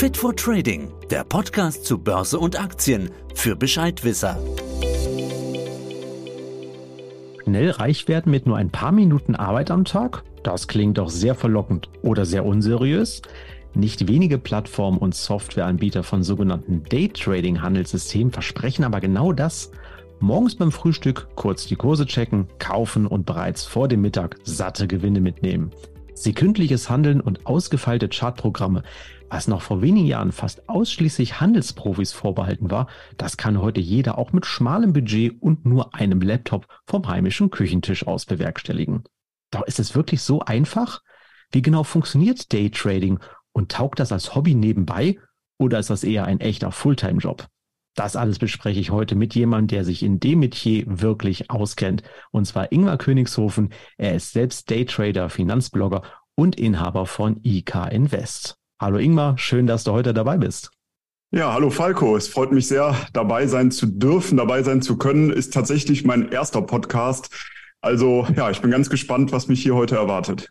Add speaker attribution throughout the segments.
Speaker 1: Fit for Trading, der Podcast zu Börse und Aktien für Bescheidwisser.
Speaker 2: Schnell reich werden mit nur ein paar Minuten Arbeit am Tag? Das klingt doch sehr verlockend oder sehr unseriös. Nicht wenige Plattformen und Softwareanbieter von sogenannten Daytrading-Handelssystemen versprechen aber genau das. Morgens beim Frühstück kurz die Kurse checken, kaufen und bereits vor dem Mittag satte Gewinne mitnehmen. Sekündliches Handeln und ausgefeilte Chartprogramme, was noch vor wenigen Jahren fast ausschließlich Handelsprofis vorbehalten war, das kann heute jeder auch mit schmalem Budget und nur einem Laptop vom heimischen Küchentisch aus bewerkstelligen. Doch ist es wirklich so einfach? Wie genau funktioniert Daytrading und taugt das als Hobby nebenbei oder ist das eher ein echter Fulltime-Job? Das alles bespreche ich heute mit jemandem, der sich in dem Metier wirklich auskennt. Und zwar Ingmar Königshofen. Er ist selbst Daytrader, Finanzblogger und Inhaber von IK Invest. Hallo Ingmar, schön, dass du heute dabei bist.
Speaker 3: Ja, hallo Falco. Es freut mich sehr, dabei sein zu dürfen, dabei sein zu können. Ist tatsächlich mein erster Podcast. Also ja, ich bin ganz gespannt, was mich hier heute erwartet.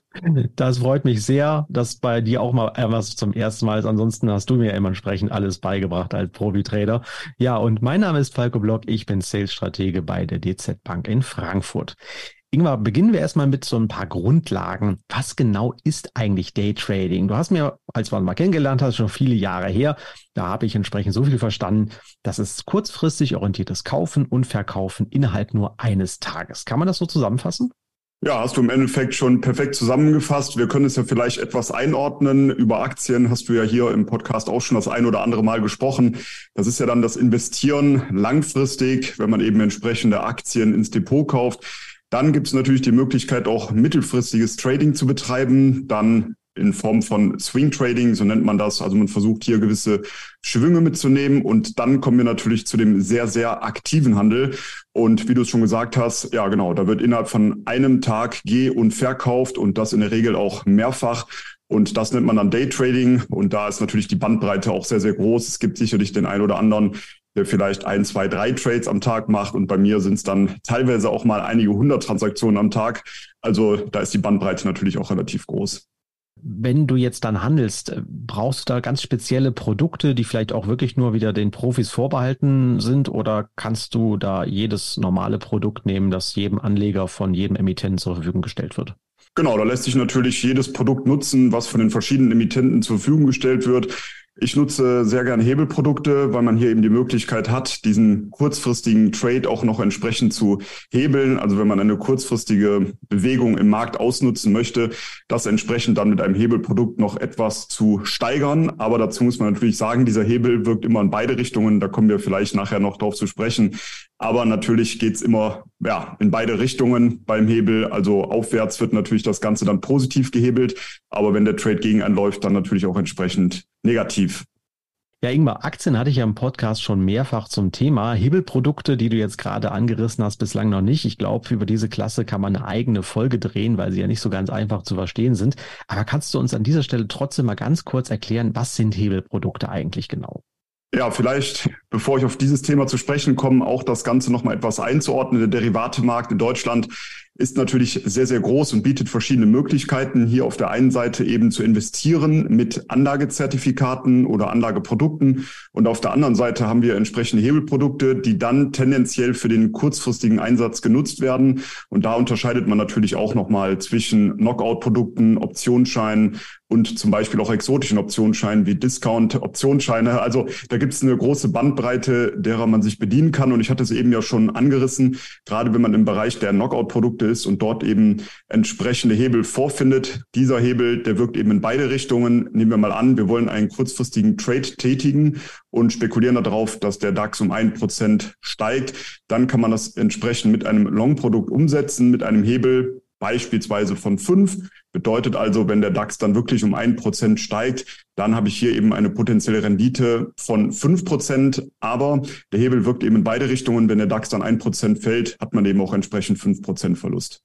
Speaker 2: Das freut mich sehr, dass bei dir auch mal etwas zum ersten Mal ist. Ansonsten hast du mir immer entsprechend alles beigebracht als Profi-Trader. Ja, und mein Name ist Falco Block. Ich bin Sales-Stratege bei der DZ Bank in Frankfurt. Ingmar, beginnen wir erstmal mit so ein paar Grundlagen. Was genau ist eigentlich Daytrading? Du hast mir, als uns mal kennengelernt hast, schon viele Jahre her, da habe ich entsprechend so viel verstanden, dass es kurzfristig orientiertes Kaufen und Verkaufen innerhalb nur eines Tages. Kann man das so zusammenfassen?
Speaker 3: Ja, hast du im Endeffekt schon perfekt zusammengefasst. Wir können es ja vielleicht etwas einordnen. Über Aktien hast du ja hier im Podcast auch schon das ein oder andere Mal gesprochen. Das ist ja dann das Investieren langfristig, wenn man eben entsprechende Aktien ins Depot kauft. Dann gibt es natürlich die Möglichkeit, auch mittelfristiges Trading zu betreiben. Dann in Form von Swing Trading, so nennt man das. Also man versucht hier gewisse Schwünge mitzunehmen und dann kommen wir natürlich zu dem sehr, sehr aktiven Handel. Und wie du es schon gesagt hast, ja genau, da wird innerhalb von einem Tag geh- und verkauft und das in der Regel auch mehrfach. Und das nennt man dann Day Trading. Und da ist natürlich die Bandbreite auch sehr, sehr groß. Es gibt sicherlich den einen oder anderen, der vielleicht ein, zwei, drei Trades am Tag macht. Und bei mir sind es dann teilweise auch mal einige hundert Transaktionen am Tag. Also da ist die Bandbreite natürlich auch relativ groß.
Speaker 2: Wenn du jetzt dann handelst, äh, brauchst du da ganz spezielle Produkte, die vielleicht auch wirklich nur wieder den Profis vorbehalten sind? Oder kannst du da jedes normale Produkt nehmen, das jedem Anleger von jedem Emittenten zur Verfügung gestellt wird?
Speaker 3: Genau, da lässt sich natürlich jedes Produkt nutzen, was von den verschiedenen Emittenten zur Verfügung gestellt wird. Ich nutze sehr gerne Hebelprodukte, weil man hier eben die Möglichkeit hat, diesen kurzfristigen Trade auch noch entsprechend zu hebeln. Also wenn man eine kurzfristige Bewegung im Markt ausnutzen möchte, das entsprechend dann mit einem Hebelprodukt noch etwas zu steigern. Aber dazu muss man natürlich sagen, dieser Hebel wirkt immer in beide Richtungen. Da kommen wir vielleicht nachher noch drauf zu sprechen. Aber natürlich geht's immer ja, in beide Richtungen beim Hebel. Also aufwärts wird natürlich das Ganze dann positiv gehebelt. Aber wenn der Trade gegen einen läuft, dann natürlich auch entsprechend negativ.
Speaker 2: Ja, Ingmar, Aktien hatte ich ja im Podcast schon mehrfach zum Thema. Hebelprodukte, die du jetzt gerade angerissen hast, bislang noch nicht. Ich glaube, über diese Klasse kann man eine eigene Folge drehen, weil sie ja nicht so ganz einfach zu verstehen sind. Aber kannst du uns an dieser Stelle trotzdem mal ganz kurz erklären, was sind Hebelprodukte eigentlich genau?
Speaker 3: Ja, vielleicht, bevor ich auf dieses Thema zu sprechen komme, auch das Ganze nochmal etwas einzuordnen. Der Derivatemarkt in Deutschland ist natürlich sehr, sehr groß und bietet verschiedene Möglichkeiten. Hier auf der einen Seite eben zu investieren mit Anlagezertifikaten oder Anlageprodukten. Und auf der anderen Seite haben wir entsprechende Hebelprodukte, die dann tendenziell für den kurzfristigen Einsatz genutzt werden. Und da unterscheidet man natürlich auch nochmal zwischen Knockout-Produkten, Optionsscheinen und zum Beispiel auch exotischen Optionsscheinen wie Discount-Optionsscheine. Also da gibt es eine große Bandbreite, derer man sich bedienen kann. Und ich hatte es eben ja schon angerissen, gerade wenn man im Bereich der Knockout-Produkte ist und dort eben entsprechende Hebel vorfindet. Dieser Hebel, der wirkt eben in beide Richtungen. Nehmen wir mal an, wir wollen einen kurzfristigen Trade tätigen und spekulieren darauf, dass der DAX um ein Prozent steigt. Dann kann man das entsprechend mit einem Long-Produkt umsetzen, mit einem Hebel beispielsweise von fünf. Bedeutet also, wenn der DAX dann wirklich um ein Prozent steigt, dann habe ich hier eben eine potenzielle Rendite von fünf Prozent. Aber der Hebel wirkt eben in beide Richtungen. Wenn der DAX dann ein Prozent fällt, hat man eben auch entsprechend fünf Prozent Verlust.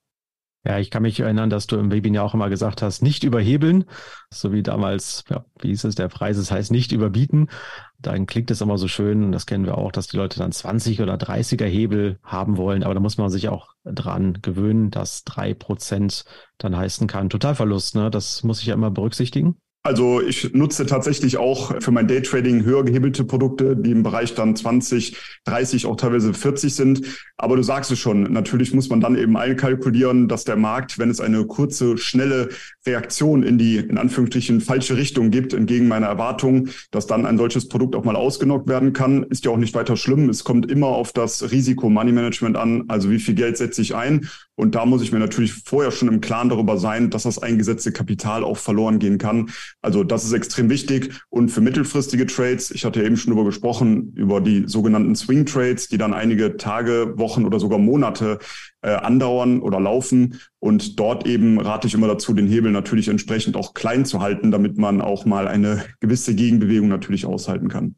Speaker 2: Ja, ich kann mich erinnern, dass du im Webinar auch immer gesagt hast, nicht überhebeln, so wie damals, ja, wie hieß es, der Preis, das heißt nicht überbieten. Dann klingt es immer so schön, und das kennen wir auch, dass die Leute dann 20 oder 30er Hebel haben wollen, aber da muss man sich auch dran gewöhnen, dass drei Prozent dann heißen kann Totalverlust, ne? Das muss ich ja immer berücksichtigen.
Speaker 3: Also ich nutze tatsächlich auch für mein Daytrading höher gehebelte Produkte, die im Bereich dann 20, 30, auch teilweise 40 sind. Aber du sagst es schon, natürlich muss man dann eben einkalkulieren, dass der Markt, wenn es eine kurze, schnelle Reaktion in die, in Anführungsstrichen, falsche Richtung gibt, entgegen meiner Erwartung, dass dann ein solches Produkt auch mal ausgenockt werden kann, ist ja auch nicht weiter schlimm. Es kommt immer auf das Risiko Money Management an, also wie viel Geld setze ich ein. Und da muss ich mir natürlich vorher schon im Klaren darüber sein, dass das eingesetzte Kapital auch verloren gehen kann. Also das ist extrem wichtig. Und für mittelfristige Trades, ich hatte eben schon darüber gesprochen, über die sogenannten Swing Trades, die dann einige Tage, Wochen oder sogar Monate äh, andauern oder laufen. Und dort eben rate ich immer dazu, den Hebel natürlich entsprechend auch klein zu halten, damit man auch mal eine gewisse Gegenbewegung natürlich aushalten kann.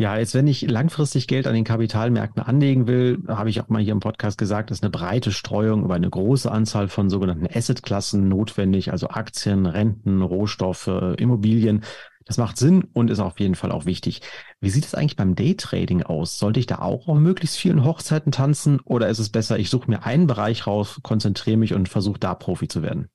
Speaker 2: Ja, jetzt wenn ich langfristig Geld an den Kapitalmärkten anlegen will, habe ich auch mal hier im Podcast gesagt, ist eine breite Streuung über eine große Anzahl von sogenannten Assetklassen notwendig, also Aktien, Renten, Rohstoffe, Immobilien. Das macht Sinn und ist auf jeden Fall auch wichtig. Wie sieht es eigentlich beim Daytrading aus? Sollte ich da auch auf möglichst vielen Hochzeiten tanzen oder ist es besser, ich suche mir einen Bereich raus, konzentriere mich und versuche da Profi zu werden?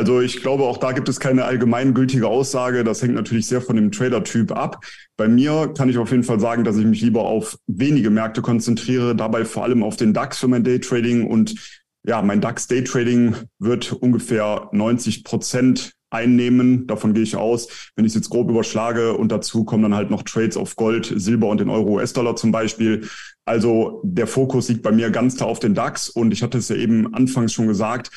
Speaker 3: Also ich glaube, auch da gibt es keine allgemeingültige Aussage. Das hängt natürlich sehr von dem Trader-Typ ab. Bei mir kann ich auf jeden Fall sagen, dass ich mich lieber auf wenige Märkte konzentriere, dabei vor allem auf den DAX für mein Daytrading. Und ja, mein DAX Daytrading wird ungefähr 90 Prozent einnehmen. Davon gehe ich aus. Wenn ich es jetzt grob überschlage und dazu kommen dann halt noch Trades auf Gold, Silber und den Euro, US-Dollar zum Beispiel. Also der Fokus liegt bei mir ganz klar auf den DAX und ich hatte es ja eben anfangs schon gesagt,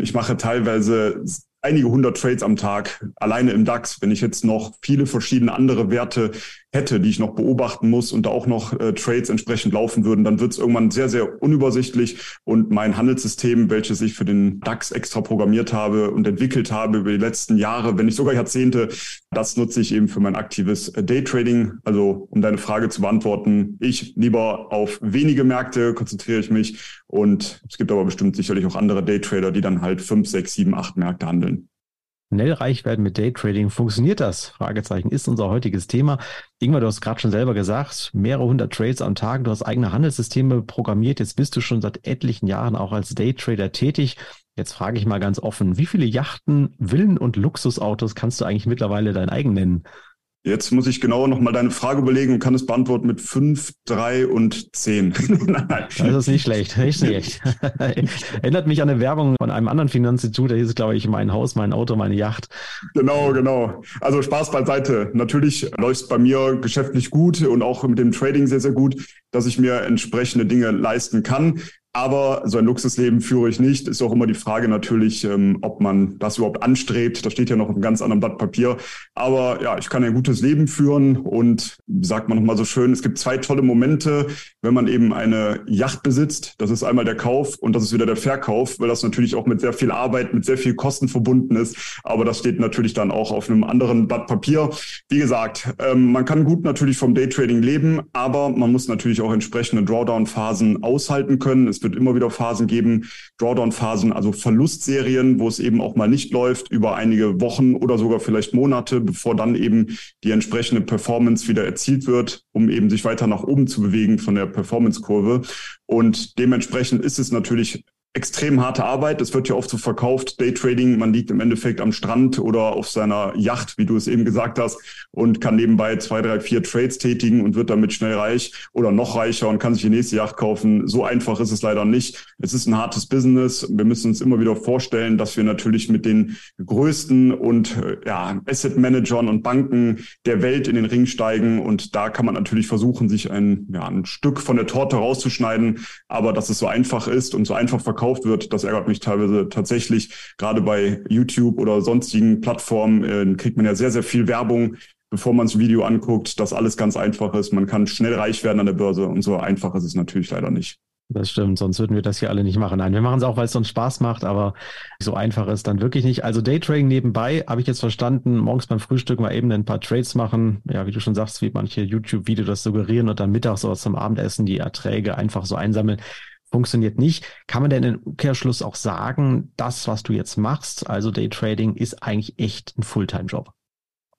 Speaker 3: ich mache teilweise einige hundert Trades am Tag alleine im DAX. Wenn ich jetzt noch viele verschiedene andere Werte hätte, die ich noch beobachten muss und da auch noch äh, Trades entsprechend laufen würden, dann wird es irgendwann sehr, sehr unübersichtlich und mein Handelssystem, welches ich für den DAX extra programmiert habe und entwickelt habe über die letzten Jahre, wenn nicht sogar Jahrzehnte, das nutze ich eben für mein aktives äh, Daytrading. Also um deine Frage zu beantworten, ich lieber auf wenige Märkte konzentriere ich mich und es gibt aber bestimmt sicherlich auch andere Daytrader, die dann halt fünf, sechs, sieben, acht Märkte handeln.
Speaker 2: Schnell reich werden mit Daytrading. Funktioniert das? Fragezeichen ist unser heutiges Thema. Ingmar, du hast gerade schon selber gesagt, mehrere hundert Trades am Tag. Du hast eigene Handelssysteme programmiert. Jetzt bist du schon seit etlichen Jahren auch als Daytrader tätig. Jetzt frage ich mal ganz offen, wie viele Yachten, Villen und Luxusautos kannst du eigentlich mittlerweile dein eigen nennen?
Speaker 3: Jetzt muss ich genau nochmal deine Frage überlegen und kann es beantworten mit fünf, drei und zehn.
Speaker 2: das ist nicht schlecht, nicht schlecht. Erinnert mich an eine Werbung von einem anderen Finanzinstitut, da hieß es, glaube ich, mein Haus, mein Auto, meine Yacht.
Speaker 3: Genau, genau. Also Spaß beiseite. Natürlich läuft es bei mir geschäftlich gut und auch mit dem Trading sehr, sehr gut, dass ich mir entsprechende Dinge leisten kann. Aber so ein Luxusleben führe ich nicht. Ist auch immer die Frage natürlich, ähm, ob man das überhaupt anstrebt. Das steht ja noch auf einem ganz anderen Blatt Papier. Aber ja, ich kann ein gutes Leben führen und sagt man nochmal so schön, es gibt zwei tolle Momente, wenn man eben eine Yacht besitzt. Das ist einmal der Kauf und das ist wieder der Verkauf, weil das natürlich auch mit sehr viel Arbeit, mit sehr viel Kosten verbunden ist. Aber das steht natürlich dann auch auf einem anderen Blatt Papier. Wie gesagt, ähm, man kann gut natürlich vom Daytrading leben, aber man muss natürlich auch entsprechende Drawdown-Phasen aushalten können. Es wird immer wieder Phasen geben, Drawdown-Phasen, also Verlustserien, wo es eben auch mal nicht läuft, über einige Wochen oder sogar vielleicht Monate, bevor dann eben die entsprechende Performance wieder erzielt wird, um eben sich weiter nach oben zu bewegen von der Performance-Kurve. Und dementsprechend ist es natürlich extrem harte Arbeit. Es wird ja oft so verkauft, Daytrading, man liegt im Endeffekt am Strand oder auf seiner Yacht, wie du es eben gesagt hast, und kann nebenbei zwei, drei, vier Trades tätigen und wird damit schnell reich oder noch reicher und kann sich die nächste Yacht kaufen. So einfach ist es leider nicht. Es ist ein hartes Business. Wir müssen uns immer wieder vorstellen, dass wir natürlich mit den größten und ja, Asset Managern und Banken der Welt in den Ring steigen. Und da kann man natürlich versuchen, sich ein, ja, ein Stück von der Torte rauszuschneiden. Aber dass es so einfach ist und so einfach verkauft verkauft wird. Das ärgert mich teilweise tatsächlich. Gerade bei YouTube oder sonstigen Plattformen äh, kriegt man ja sehr, sehr viel Werbung, bevor man das Video anguckt, dass alles ganz einfach ist. Man kann schnell reich werden an der Börse und so einfach ist es natürlich leider nicht.
Speaker 2: Das stimmt, sonst würden wir das hier alle nicht machen. Nein, wir machen es auch, weil es uns Spaß macht, aber so einfach ist dann wirklich nicht. Also Daytrading nebenbei, habe ich jetzt verstanden, morgens beim Frühstück mal eben ein paar Trades machen. Ja, wie du schon sagst, wie manche YouTube-Videos das suggerieren und dann mittags oder zum Abendessen die Erträge einfach so einsammeln funktioniert nicht. Kann man denn im Umkehrschluss auch sagen, das, was du jetzt machst, also Daytrading, ist eigentlich echt ein Fulltime-Job?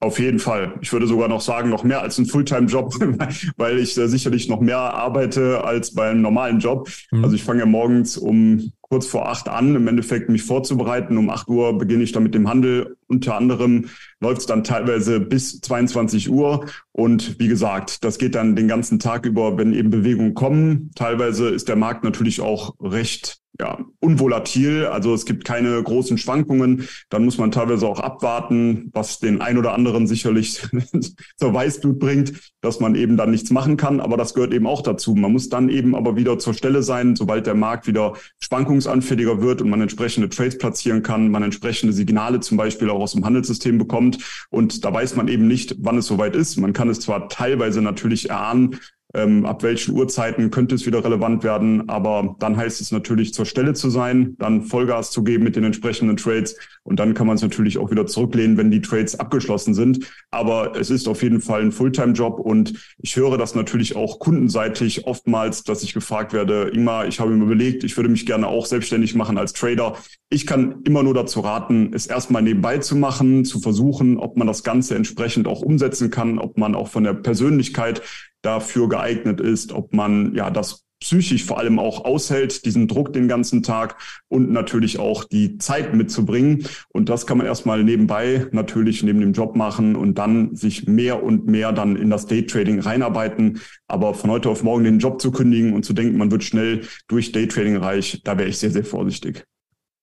Speaker 3: Auf jeden Fall. Ich würde sogar noch sagen, noch mehr als ein Fulltime-Job, weil ich äh, sicherlich noch mehr arbeite als beim normalen Job. Mhm. Also ich fange ja morgens um kurz vor acht an, im Endeffekt mich vorzubereiten. Um acht Uhr beginne ich dann mit dem Handel. Unter anderem läuft es dann teilweise bis 22 Uhr. Und wie gesagt, das geht dann den ganzen Tag über, wenn eben Bewegungen kommen. Teilweise ist der Markt natürlich auch recht ja, unvolatil, also es gibt keine großen Schwankungen. Dann muss man teilweise auch abwarten, was den ein oder anderen sicherlich zur Weißblut bringt, dass man eben dann nichts machen kann. Aber das gehört eben auch dazu. Man muss dann eben aber wieder zur Stelle sein, sobald der Markt wieder schwankungsanfälliger wird und man entsprechende Trades platzieren kann, man entsprechende Signale zum Beispiel auch aus dem Handelssystem bekommt. Und da weiß man eben nicht, wann es soweit ist. Man kann es zwar teilweise natürlich erahnen, ähm, ab welchen Uhrzeiten könnte es wieder relevant werden. Aber dann heißt es natürlich, zur Stelle zu sein, dann Vollgas zu geben mit den entsprechenden Trades. Und dann kann man es natürlich auch wieder zurücklehnen, wenn die Trades abgeschlossen sind. Aber es ist auf jeden Fall ein Fulltime-Job. Und ich höre das natürlich auch kundenseitig oftmals, dass ich gefragt werde, Ingmar, ich habe mir überlegt, ich würde mich gerne auch selbstständig machen als Trader. Ich kann immer nur dazu raten, es erstmal nebenbei zu machen, zu versuchen, ob man das Ganze entsprechend auch umsetzen kann, ob man auch von der Persönlichkeit dafür geeignet ist, ob man ja das psychisch vor allem auch aushält, diesen Druck den ganzen Tag und natürlich auch die Zeit mitzubringen. Und das kann man erstmal nebenbei natürlich neben dem Job machen und dann sich mehr und mehr dann in das Daytrading reinarbeiten. Aber von heute auf morgen den Job zu kündigen und zu denken, man wird schnell durch Daytrading reich, da wäre ich sehr, sehr vorsichtig.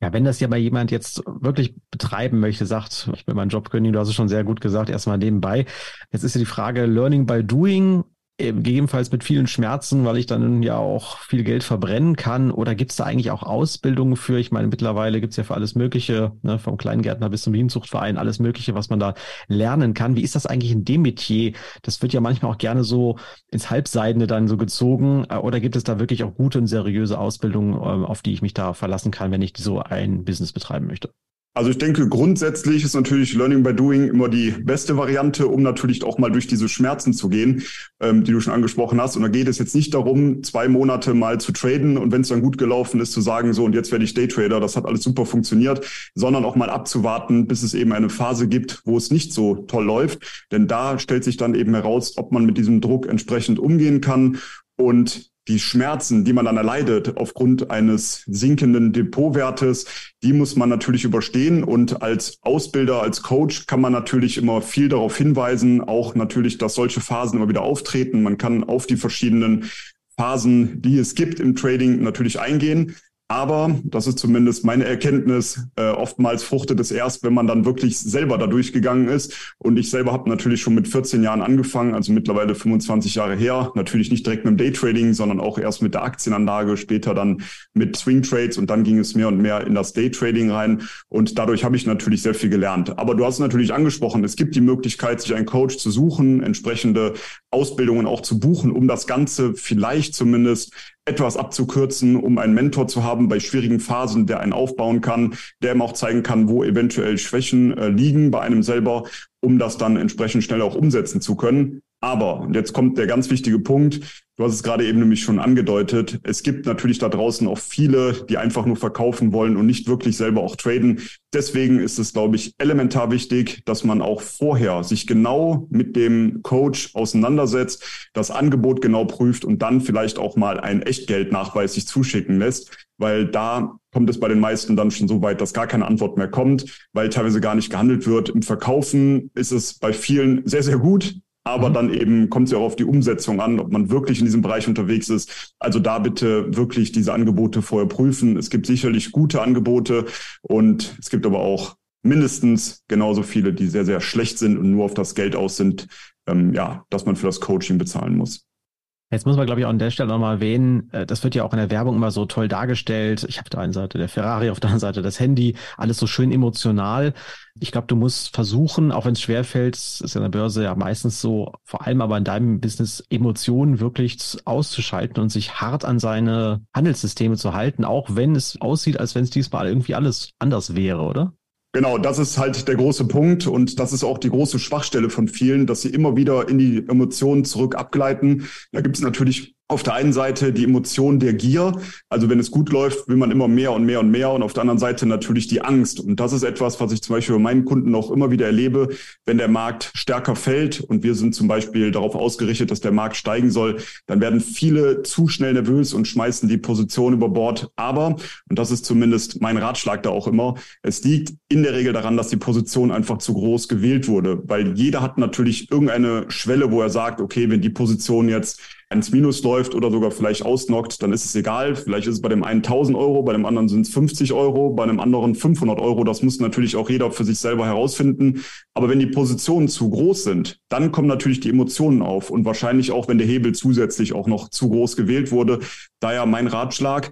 Speaker 2: Ja, wenn das ja bei jemand jetzt wirklich betreiben möchte, sagt, ich will meinen Job kündigen, du hast es schon sehr gut gesagt, erstmal nebenbei. Jetzt ist ja die Frage, Learning by Doing gegebenenfalls mit vielen Schmerzen, weil ich dann ja auch viel Geld verbrennen kann? Oder gibt es da eigentlich auch Ausbildungen für? Ich meine, mittlerweile gibt es ja für alles Mögliche, ne, vom Kleingärtner bis zum Bienenzuchtverein, alles Mögliche, was man da lernen kann. Wie ist das eigentlich in dem Metier? Das wird ja manchmal auch gerne so ins Halbseidene dann so gezogen. Äh, oder gibt es da wirklich auch gute und seriöse Ausbildungen, ähm, auf die ich mich da verlassen kann, wenn ich so ein Business betreiben möchte?
Speaker 3: Also ich denke, grundsätzlich ist natürlich Learning by Doing immer die beste Variante, um natürlich auch mal durch diese Schmerzen zu gehen, ähm, die du schon angesprochen hast. Und da geht es jetzt nicht darum, zwei Monate mal zu traden und wenn es dann gut gelaufen ist, zu sagen, so und jetzt werde ich Daytrader, das hat alles super funktioniert, sondern auch mal abzuwarten, bis es eben eine Phase gibt, wo es nicht so toll läuft. Denn da stellt sich dann eben heraus, ob man mit diesem Druck entsprechend umgehen kann. Und die Schmerzen, die man dann erleidet aufgrund eines sinkenden Depotwertes, die muss man natürlich überstehen. Und als Ausbilder, als Coach kann man natürlich immer viel darauf hinweisen, auch natürlich, dass solche Phasen immer wieder auftreten. Man kann auf die verschiedenen Phasen, die es gibt im Trading, natürlich eingehen. Aber, das ist zumindest meine Erkenntnis, äh, oftmals fruchtet es erst, wenn man dann wirklich selber da durchgegangen ist. Und ich selber habe natürlich schon mit 14 Jahren angefangen, also mittlerweile 25 Jahre her. Natürlich nicht direkt mit dem Daytrading, sondern auch erst mit der Aktienanlage, später dann mit Swing Trades und dann ging es mehr und mehr in das Daytrading rein. Und dadurch habe ich natürlich sehr viel gelernt. Aber du hast natürlich angesprochen, es gibt die Möglichkeit, sich einen Coach zu suchen, entsprechende Ausbildungen auch zu buchen, um das Ganze vielleicht zumindest etwas abzukürzen, um einen Mentor zu haben bei schwierigen Phasen, der einen aufbauen kann, der ihm auch zeigen kann, wo eventuell Schwächen äh, liegen bei einem selber, um das dann entsprechend schnell auch umsetzen zu können. Aber, und jetzt kommt der ganz wichtige Punkt, du hast es gerade eben nämlich schon angedeutet, es gibt natürlich da draußen auch viele, die einfach nur verkaufen wollen und nicht wirklich selber auch traden. Deswegen ist es, glaube ich, elementar wichtig, dass man auch vorher sich genau mit dem Coach auseinandersetzt, das Angebot genau prüft und dann vielleicht auch mal einen Echtgeldnachweis sich zuschicken lässt, weil da kommt es bei den meisten dann schon so weit, dass gar keine Antwort mehr kommt, weil teilweise gar nicht gehandelt wird. Im Verkaufen ist es bei vielen sehr, sehr gut. Aber mhm. dann eben kommt es ja auch auf die Umsetzung an, ob man wirklich in diesem Bereich unterwegs ist. Also da bitte wirklich diese Angebote vorher prüfen. Es gibt sicherlich gute Angebote und es gibt aber auch mindestens genauso viele, die sehr, sehr schlecht sind und nur auf das Geld aus sind, ähm, ja, dass man für das Coaching bezahlen muss.
Speaker 2: Jetzt muss man, glaube ich, auch an der Stelle nochmal erwähnen, äh, das wird ja auch in der Werbung immer so toll dargestellt. Ich habe auf der einen Seite der Ferrari, auf der anderen Seite das Handy, alles so schön emotional. Ich glaube, du musst versuchen, auch wenn es schwerfällt, ist ja in der Börse ja meistens so, vor allem aber in deinem Business, Emotionen wirklich auszuschalten und sich hart an seine Handelssysteme zu halten, auch wenn es aussieht, als wenn es diesmal irgendwie alles anders wäre, oder?
Speaker 3: Genau, das ist halt der große Punkt und das ist auch die große Schwachstelle von vielen, dass sie immer wieder in die Emotionen zurück abgleiten. Da gibt es natürlich auf der einen Seite die Emotion der Gier. Also wenn es gut läuft, will man immer mehr und mehr und mehr. Und auf der anderen Seite natürlich die Angst. Und das ist etwas, was ich zum Beispiel bei meinen Kunden auch immer wieder erlebe. Wenn der Markt stärker fällt und wir sind zum Beispiel darauf ausgerichtet, dass der Markt steigen soll, dann werden viele zu schnell nervös und schmeißen die Position über Bord. Aber, und das ist zumindest mein Ratschlag da auch immer, es liegt in der Regel daran, dass die Position einfach zu groß gewählt wurde. Weil jeder hat natürlich irgendeine Schwelle, wo er sagt, okay, wenn die Position jetzt ins Minus läuft oder sogar vielleicht ausnockt, dann ist es egal. Vielleicht ist es bei dem einen 1000 Euro, bei dem anderen sind es 50 Euro, bei einem anderen 500 Euro. Das muss natürlich auch jeder für sich selber herausfinden. Aber wenn die Positionen zu groß sind, dann kommen natürlich die Emotionen auf und wahrscheinlich auch, wenn der Hebel zusätzlich auch noch zu groß gewählt wurde. Daher mein Ratschlag,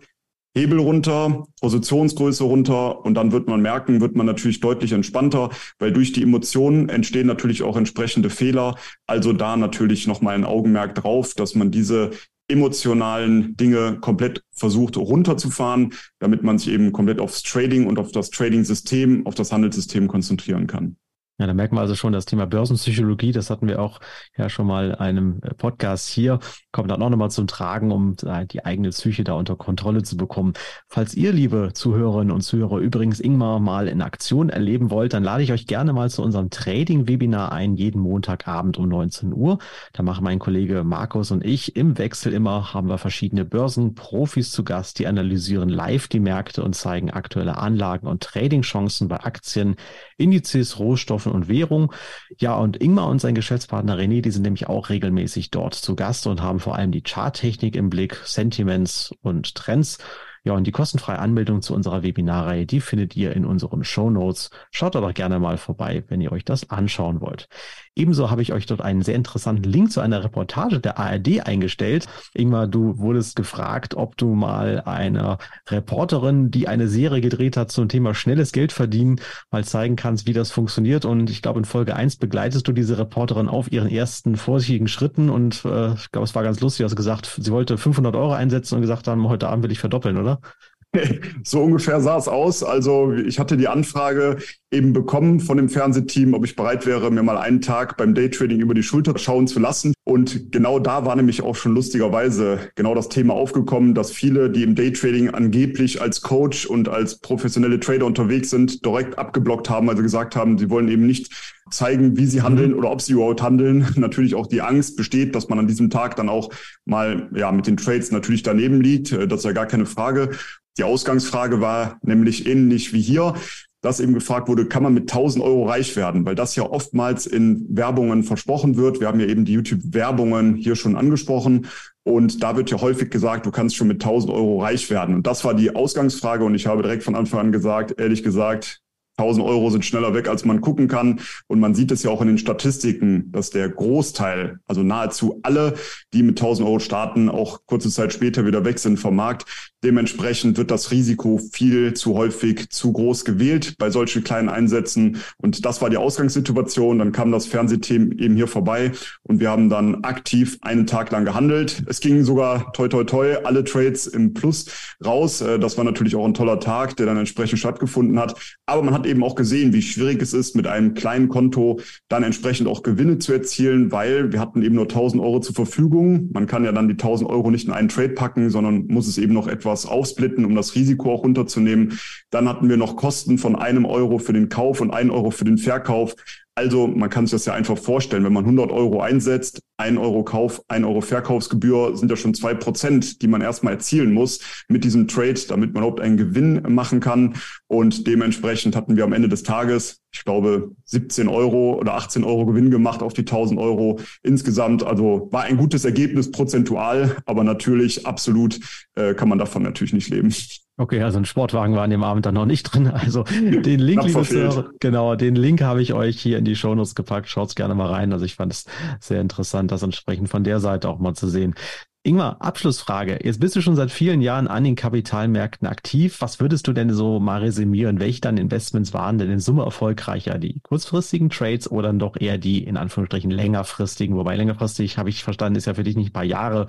Speaker 3: Hebel runter, Positionsgröße runter und dann wird man merken, wird man natürlich deutlich entspannter, weil durch die Emotionen entstehen natürlich auch entsprechende Fehler. Also da natürlich nochmal ein Augenmerk drauf, dass man diese emotionalen Dinge komplett versucht runterzufahren, damit man sich eben komplett aufs Trading und auf das Trading-System, auf das Handelssystem konzentrieren kann.
Speaker 2: Ja, da merken wir also schon das Thema Börsenpsychologie, das hatten wir auch ja schon mal in einem äh, Podcast hier, kommt dann auch nochmal zum Tragen, um äh, die eigene Psyche da unter Kontrolle zu bekommen. Falls ihr, liebe Zuhörerinnen und Zuhörer, übrigens Ingmar mal in Aktion erleben wollt, dann lade ich euch gerne mal zu unserem Trading-Webinar ein, jeden Montagabend um 19 Uhr. Da machen mein Kollege Markus und ich im Wechsel immer, haben wir verschiedene Börsenprofis zu Gast, die analysieren live die Märkte und zeigen aktuelle Anlagen und Trading-Chancen bei Aktien, Indizes, Rohstoffen, Rohstoffen und Währung. Ja, und Ingmar und sein Geschäftspartner René, die sind nämlich auch regelmäßig dort zu Gast und haben vor allem die Charttechnik im Blick, Sentiments und Trends. Ja, und die kostenfreie Anmeldung zu unserer Webinarreihe, die findet ihr in unseren Show Notes. Schaut da doch gerne mal vorbei, wenn ihr euch das anschauen wollt. Ebenso habe ich euch dort einen sehr interessanten Link zu einer Reportage der ARD eingestellt. Ingmar, du wurdest gefragt, ob du mal einer Reporterin, die eine Serie gedreht hat zum Thema schnelles Geld verdienen, mal zeigen kannst, wie das funktioniert. Und ich glaube, in Folge eins begleitest du diese Reporterin auf ihren ersten vorsichtigen Schritten. Und äh, ich glaube, es war ganz lustig, du hast gesagt, sie wollte 500 Euro einsetzen und gesagt haben, heute Abend will ich verdoppeln, oder?
Speaker 3: know So ungefähr sah es aus. Also ich hatte die Anfrage eben bekommen von dem Fernsehteam, ob ich bereit wäre, mir mal einen Tag beim Daytrading über die Schulter schauen zu lassen. Und genau da war nämlich auch schon lustigerweise genau das Thema aufgekommen, dass viele, die im Daytrading angeblich als Coach und als professionelle Trader unterwegs sind, direkt abgeblockt haben, also gesagt haben, sie wollen eben nicht zeigen, wie sie handeln mhm. oder ob sie überhaupt handeln. Natürlich auch die Angst besteht, dass man an diesem Tag dann auch mal ja mit den Trades natürlich daneben liegt. Das ist ja gar keine Frage. Die Ausgangsfrage war nämlich ähnlich wie hier, dass eben gefragt wurde, kann man mit 1000 Euro reich werden? Weil das ja oftmals in Werbungen versprochen wird. Wir haben ja eben die YouTube-Werbungen hier schon angesprochen. Und da wird ja häufig gesagt, du kannst schon mit 1000 Euro reich werden. Und das war die Ausgangsfrage. Und ich habe direkt von Anfang an gesagt, ehrlich gesagt, 1000 Euro sind schneller weg, als man gucken kann. Und man sieht es ja auch in den Statistiken, dass der Großteil, also nahezu alle, die mit 1000 Euro starten, auch kurze Zeit später wieder weg sind vom Markt. Dementsprechend wird das Risiko viel zu häufig zu groß gewählt bei solchen kleinen Einsätzen. Und das war die Ausgangssituation. Dann kam das Fernsehteam eben hier vorbei und wir haben dann aktiv einen Tag lang gehandelt. Es ging sogar toi toi toi alle Trades im Plus raus. Äh, das war natürlich auch ein toller Tag, der dann entsprechend stattgefunden hat. Aber man hat eben auch gesehen, wie schwierig es ist, mit einem kleinen Konto dann entsprechend auch Gewinne zu erzielen, weil wir hatten eben nur 1000 Euro zur Verfügung. Man kann ja dann die 1000 Euro nicht in einen Trade packen, sondern muss es eben noch etwas aufsplitten, um das Risiko auch runterzunehmen. Dann hatten wir noch Kosten von einem Euro für den Kauf und einen Euro für den Verkauf. Also man kann sich das ja einfach vorstellen, wenn man 100 Euro einsetzt, ein Euro Kauf, ein Euro Verkaufsgebühr sind ja schon zwei Prozent, die man erstmal erzielen muss mit diesem Trade, damit man überhaupt einen Gewinn machen kann. Und dementsprechend hatten wir am Ende des Tages, ich glaube, 17 Euro oder 18 Euro Gewinn gemacht auf die 1000 Euro insgesamt. Also war ein gutes Ergebnis prozentual, aber natürlich absolut äh, kann man davon natürlich nicht leben.
Speaker 2: Okay, also ein Sportwagen war an dem Abend dann noch nicht drin. Also den Link, liebe Zuhörer, genau, den Link habe ich euch hier in die Shownotes gepackt. Schaut's gerne mal rein. Also ich fand es sehr interessant, das entsprechend von der Seite auch mal zu sehen. Ingmar, Abschlussfrage. Jetzt bist du schon seit vielen Jahren an den Kapitalmärkten aktiv. Was würdest du denn so mal resümieren? Welche dann Investments waren denn in Summe erfolgreicher? Die kurzfristigen Trades oder dann doch eher die in Anführungsstrichen längerfristigen? Wobei längerfristig, habe ich verstanden, ist ja für dich nicht ein paar Jahre,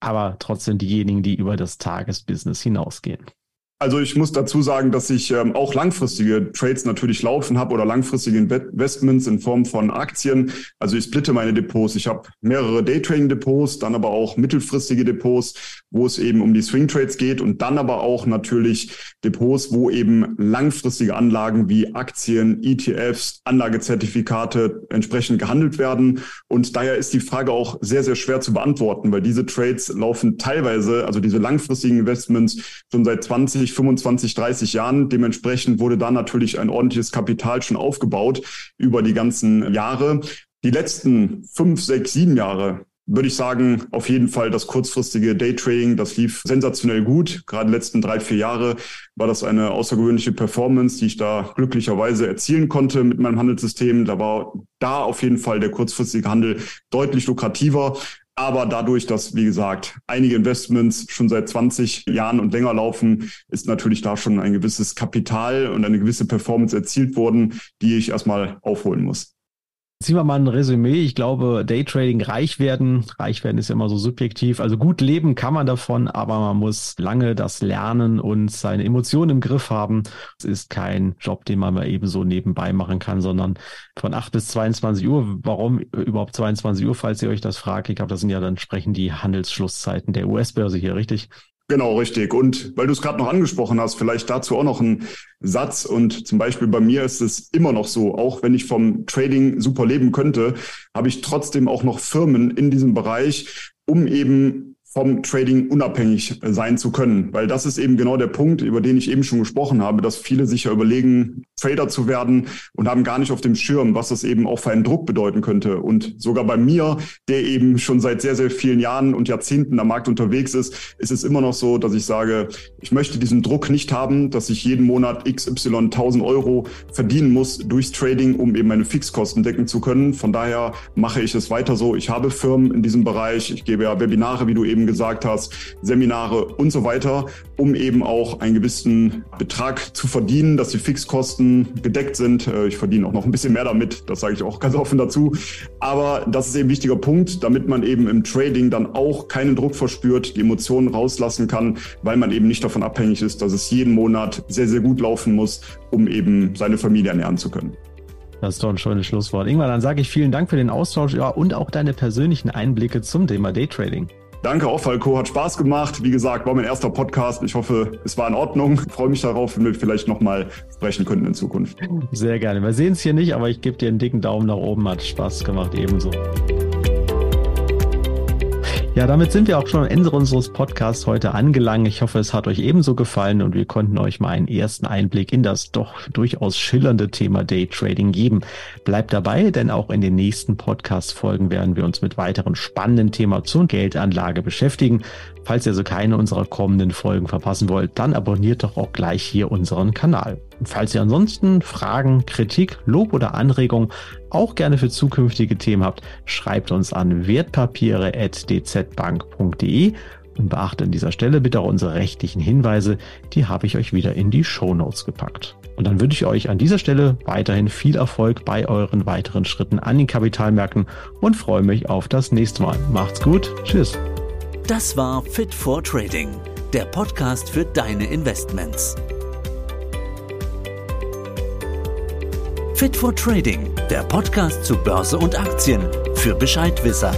Speaker 2: aber trotzdem diejenigen, die über das Tagesbusiness hinausgehen.
Speaker 3: Also ich muss dazu sagen, dass ich ähm, auch langfristige Trades natürlich laufen habe oder langfristige Investments in Form von Aktien. Also ich splitte meine Depots. Ich habe mehrere Daytrading-Depots, dann aber auch mittelfristige Depots, wo es eben um die Swing Trades geht und dann aber auch natürlich Depots, wo eben langfristige Anlagen wie Aktien, ETFs, Anlagezertifikate entsprechend gehandelt werden. Und daher ist die Frage auch sehr, sehr schwer zu beantworten, weil diese Trades laufen teilweise, also diese langfristigen Investments schon seit 20, 25, 30 Jahren. Dementsprechend wurde da natürlich ein ordentliches Kapital schon aufgebaut über die ganzen Jahre. Die letzten fünf, sechs, sieben Jahre würde ich sagen, auf jeden Fall das kurzfristige Daytrading, das lief sensationell gut. Gerade die letzten drei, vier Jahre war das eine außergewöhnliche Performance, die ich da glücklicherweise erzielen konnte mit meinem Handelssystem. Da war da auf jeden Fall der kurzfristige Handel deutlich lukrativer. Aber dadurch, dass, wie gesagt, einige Investments schon seit 20 Jahren und länger laufen, ist natürlich da schon ein gewisses Kapital und eine gewisse Performance erzielt worden, die ich erstmal aufholen muss.
Speaker 2: Ziehen wir mal ein Resümee. Ich glaube, Daytrading reich werden. Reich werden ist ja immer so subjektiv. Also gut leben kann man davon, aber man muss lange das lernen und seine Emotionen im Griff haben. Es ist kein Job, den man mal eben so nebenbei machen kann, sondern von 8 bis 22 Uhr. Warum überhaupt 22 Uhr, falls ihr euch das fragt? Ich glaube, das sind ja dann entsprechend die Handelsschlusszeiten der US-Börse hier, richtig?
Speaker 3: Genau, richtig. Und weil du es gerade noch angesprochen hast, vielleicht dazu auch noch ein Satz. Und zum Beispiel bei mir ist es immer noch so, auch wenn ich vom Trading super leben könnte, habe ich trotzdem auch noch Firmen in diesem Bereich, um eben vom Trading unabhängig sein zu können. Weil das ist eben genau der Punkt, über den ich eben schon gesprochen habe, dass viele sich ja überlegen, Trader zu werden und haben gar nicht auf dem Schirm, was das eben auch für einen Druck bedeuten könnte. Und sogar bei mir, der eben schon seit sehr, sehr vielen Jahren und Jahrzehnten am Markt unterwegs ist, ist es immer noch so, dass ich sage, ich möchte diesen Druck nicht haben, dass ich jeden Monat XY 1000 Euro verdienen muss durchs Trading, um eben meine Fixkosten decken zu können. Von daher mache ich es weiter so. Ich habe Firmen in diesem Bereich. Ich gebe ja Webinare, wie du eben eben gesagt hast, Seminare und so weiter, um eben auch einen gewissen Betrag zu verdienen, dass die Fixkosten gedeckt sind. Äh, ich verdiene auch noch ein bisschen mehr damit, das sage ich auch ganz offen dazu. Aber das ist eben ein wichtiger Punkt, damit man eben im Trading dann auch keinen Druck verspürt, die Emotionen rauslassen kann, weil man eben nicht davon abhängig ist, dass es jeden Monat sehr, sehr gut laufen muss, um eben seine Familie ernähren zu können.
Speaker 2: Das ist doch ein schönes Schlusswort. Ingmar, dann sage ich vielen Dank für den Austausch ja, und auch deine persönlichen Einblicke zum Thema Daytrading.
Speaker 3: Danke auch, Falco. Hat Spaß gemacht. Wie gesagt, war mein erster Podcast. Ich hoffe, es war in Ordnung. Ich freue mich darauf, wenn wir vielleicht nochmal sprechen könnten in Zukunft.
Speaker 2: Sehr gerne. Wir sehen es hier nicht, aber ich gebe dir einen dicken Daumen nach oben. Hat Spaß gemacht, ebenso. Ja, damit sind wir auch schon am Ende unseres Podcasts heute angelangt. Ich hoffe, es hat euch ebenso gefallen und wir konnten euch mal einen ersten Einblick in das doch durchaus schillernde Thema Daytrading geben. Bleibt dabei, denn auch in den nächsten Podcast-Folgen werden wir uns mit weiteren spannenden Themen zur Geldanlage beschäftigen. Falls ihr also keine unserer kommenden Folgen verpassen wollt, dann abonniert doch auch gleich hier unseren Kanal. Falls ihr ansonsten Fragen, Kritik, Lob oder Anregungen auch gerne für zukünftige Themen habt, schreibt uns an wertpapiere.dzbank.de und beachtet an dieser Stelle bitte auch unsere rechtlichen Hinweise, die habe ich euch wieder in die Show Notes gepackt. Und dann wünsche ich euch an dieser Stelle weiterhin viel Erfolg bei euren weiteren Schritten an den Kapitalmärkten und freue mich auf das nächste Mal. Macht's gut, tschüss.
Speaker 1: Das war Fit for Trading, der Podcast für deine Investments. Fit for Trading, der Podcast zu Börse und Aktien für Bescheidwisser.